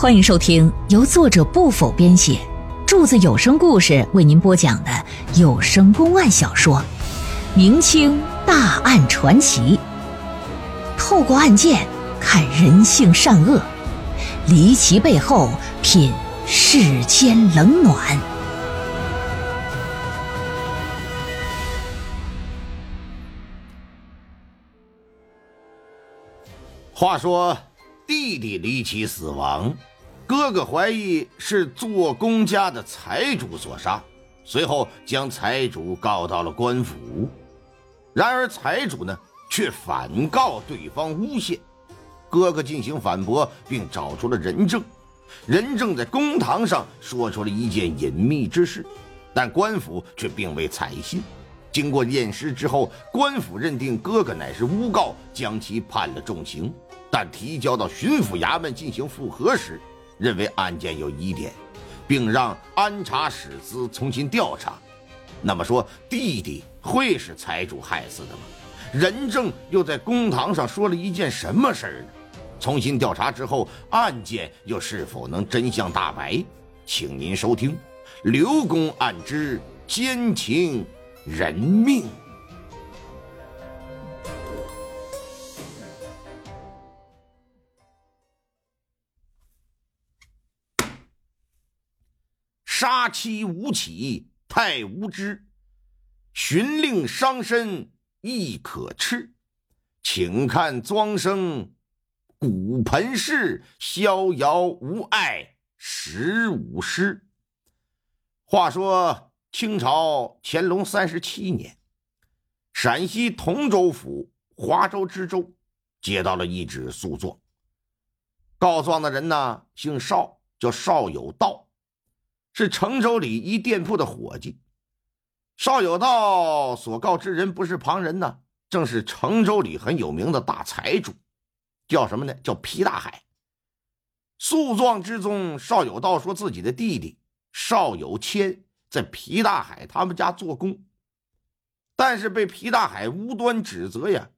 欢迎收听由作者不否编写，柱子有声故事为您播讲的有声公案小说《明清大案传奇》，透过案件看人性善恶，离奇背后品世间冷暖。话说。弟弟离奇死亡，哥哥怀疑是做工家的财主所杀，随后将财主告到了官府。然而财主呢，却反告对方诬陷。哥哥进行反驳，并找出了人证。人证在公堂上说出了一件隐秘之事，但官府却并未采信。经过验尸之后，官府认定哥哥乃是诬告，将其判了重刑。但提交到巡抚衙门进行复核时，认为案件有疑点，并让安察史司重新调查。那么说，弟弟会是财主害死的吗？人证又在公堂上说了一件什么事儿呢？重新调查之后，案件又是否能真相大白？请您收听《刘公案之奸情人命》。杀妻无起太无知，寻令伤身亦可耻。请看庄生骨盆式，逍遥无碍十五诗。话说清朝乾隆三十七年，陕西同州府华州知州接到了一纸诉状，告状的人呢姓邵，叫邵有道。是程州里一店铺的伙计，邵有道所告之人不是旁人呢，正是程州里很有名的大财主，叫什么呢？叫皮大海。诉状之中，邵有道说自己的弟弟邵有谦在皮大海他们家做工，但是被皮大海无端指责呀，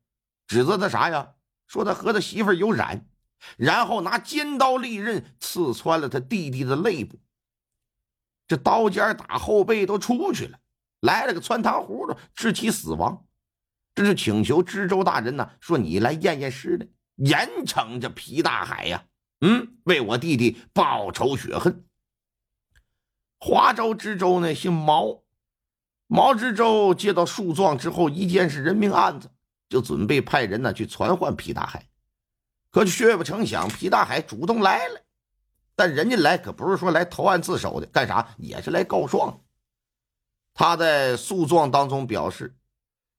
指责他啥呀？说他和他媳妇有染，然后拿尖刀利刃刺穿了他弟弟的肋部。这刀尖打后背都出去了，来了个穿糖葫芦，致其死亡。这就请求知州大人呢，说你来验验尸来，严惩这皮大海呀，嗯，为我弟弟报仇雪恨。华州知州呢姓毛，毛知州接到诉状之后，一见是人命案子，就准备派人呢去传唤皮大海，可却不成想皮大海主动来了。但人家来可不是说来投案自首的，干啥也是来告状。他在诉状当中表示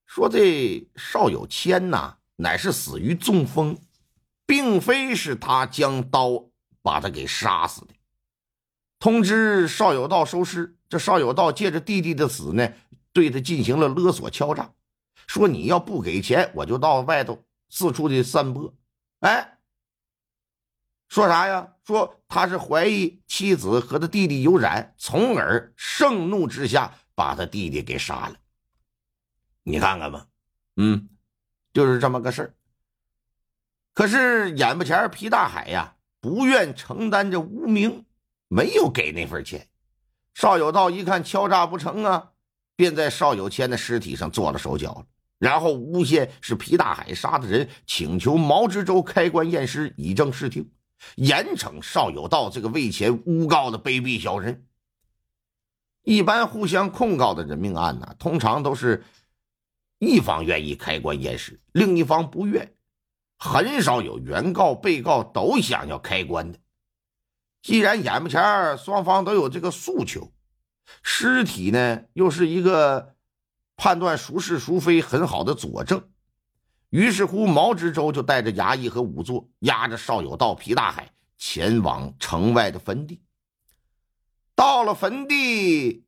说：“这邵有谦呐，乃是死于中风，并非是他将刀把他给杀死的。”通知邵有道收尸。这邵有道借着弟弟的死呢，对他进行了勒索敲诈，说：“你要不给钱，我就到外头四处的散播。”哎。说啥呀？说他是怀疑妻子和他弟弟有染，从而盛怒之下把他弟弟给杀了。你看看吧，嗯，就是这么个事儿。可是眼巴前皮大海呀，不愿承担这污名，没有给那份钱。邵有道一看敲诈不成啊，便在邵有谦的尸体上做了手脚了，然后诬陷是皮大海杀的人，请求毛知州开棺验尸，以正视听。严惩邵有道这个为钱诬告的卑鄙小人。一般互相控告的人命案呢，通常都是一方愿意开棺验尸，另一方不愿，很少有原告、被告都想要开棺的。既然眼巴前双方都有这个诉求，尸体呢又是一个判断孰是孰非很好的佐证。于是乎，毛知州就带着衙役和仵作，押着邵有道、皮大海前往城外的坟地。到了坟地，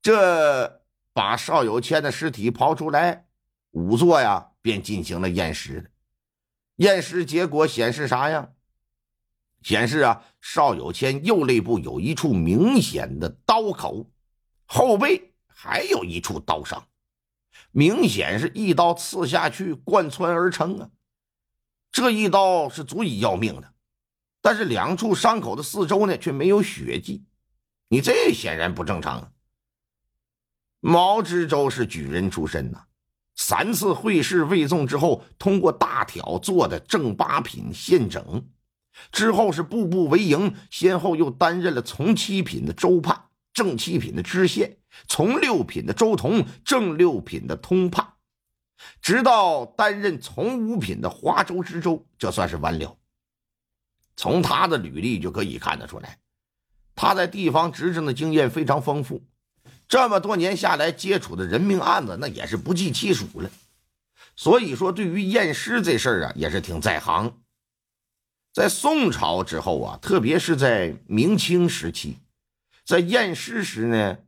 这把邵有谦的尸体刨出来，仵作呀便进行了验尸。验尸结果显示啥呀？显示啊，邵有谦右肋部有一处明显的刀口，后背还有一处刀伤。明显是一刀刺下去，贯穿而成啊！这一刀是足以要命的。但是两处伤口的四周呢却没有血迹，你这显然不正常啊！毛知州是举人出身呐，三次会试未中之后，通过大挑做的正八品县整，之后是步步为营，先后又担任了从七品的州判、正七品的知县、从六品的州同、正六品的通判，直到担任从五品的华州知州，这算是完了。从他的履历就可以看得出来，他在地方执政的经验非常丰富。这么多年下来，接触的人命案子那也是不计其数了。所以说，对于验尸这事儿啊，也是挺在行。在宋朝之后啊，特别是在明清时期，在验尸时呢，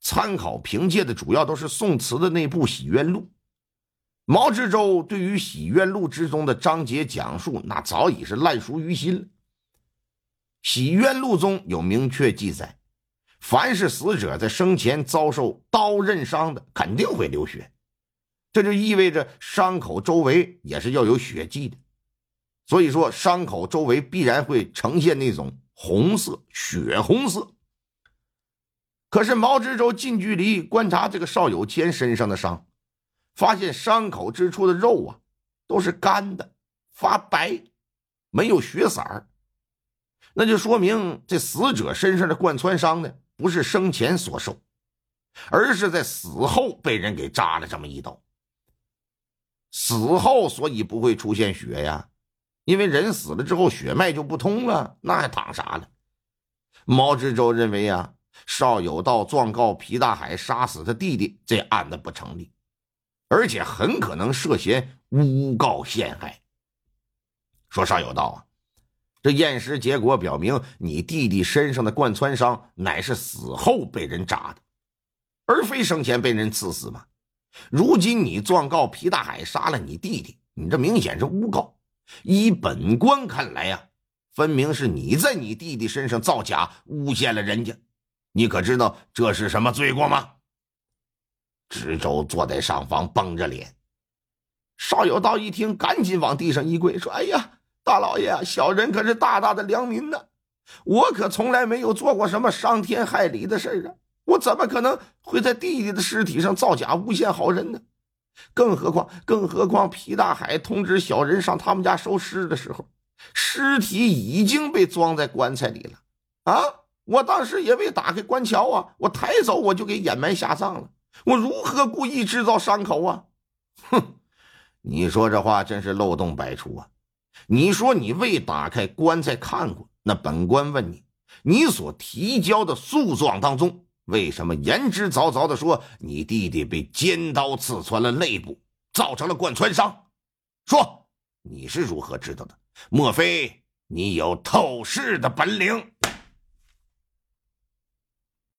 参考凭借的主要都是宋词的那部《洗冤录》。毛知州对于《洗冤录》之中的章节讲述，那早已是烂熟于心了。《洗冤录》中有明确记载。凡是死者在生前遭受刀刃伤的，肯定会流血，这就意味着伤口周围也是要有血迹的。所以说，伤口周围必然会呈现那种红色、血红色。可是毛知州近距离观察这个邵有谦身上的伤，发现伤口之处的肉啊都是干的、发白，没有血色儿，那就说明这死者身上的贯穿伤呢。不是生前所受，而是在死后被人给扎了这么一刀。死后所以不会出现血呀，因为人死了之后血脉就不通了，那还躺啥呢？毛知州认为啊，邵有道状告皮大海杀死他弟弟，这案子不成立，而且很可能涉嫌诬告陷害。说邵有道啊。这验尸结果表明，你弟弟身上的贯穿伤乃是死后被人扎的，而非生前被人刺死嘛。如今你状告皮大海杀了你弟弟，你这明显是诬告。依本官看来呀，分明是你在你弟弟身上造假，诬陷了人家。你可知道这是什么罪过吗？知州坐在上方，绷着脸。邵有道一听，赶紧往地上一跪，说：“哎呀！”大老爷，小人可是大大的良民呢，我可从来没有做过什么伤天害理的事啊！我怎么可能会在弟弟的尸体上造假诬陷好人呢？更何况，更何况皮大海通知小人上他们家收尸的时候，尸体已经被装在棺材里了啊！我当时也未打开棺桥啊，我抬走我就给掩埋下葬了，我如何故意制造伤口啊？哼，你说这话真是漏洞百出啊！你说你未打开棺材看过？那本官问你，你所提交的诉状当中，为什么言之凿凿的说你弟弟被尖刀刺穿了肋部，造成了贯穿伤？说你是如何知道的？莫非你有透视的本领？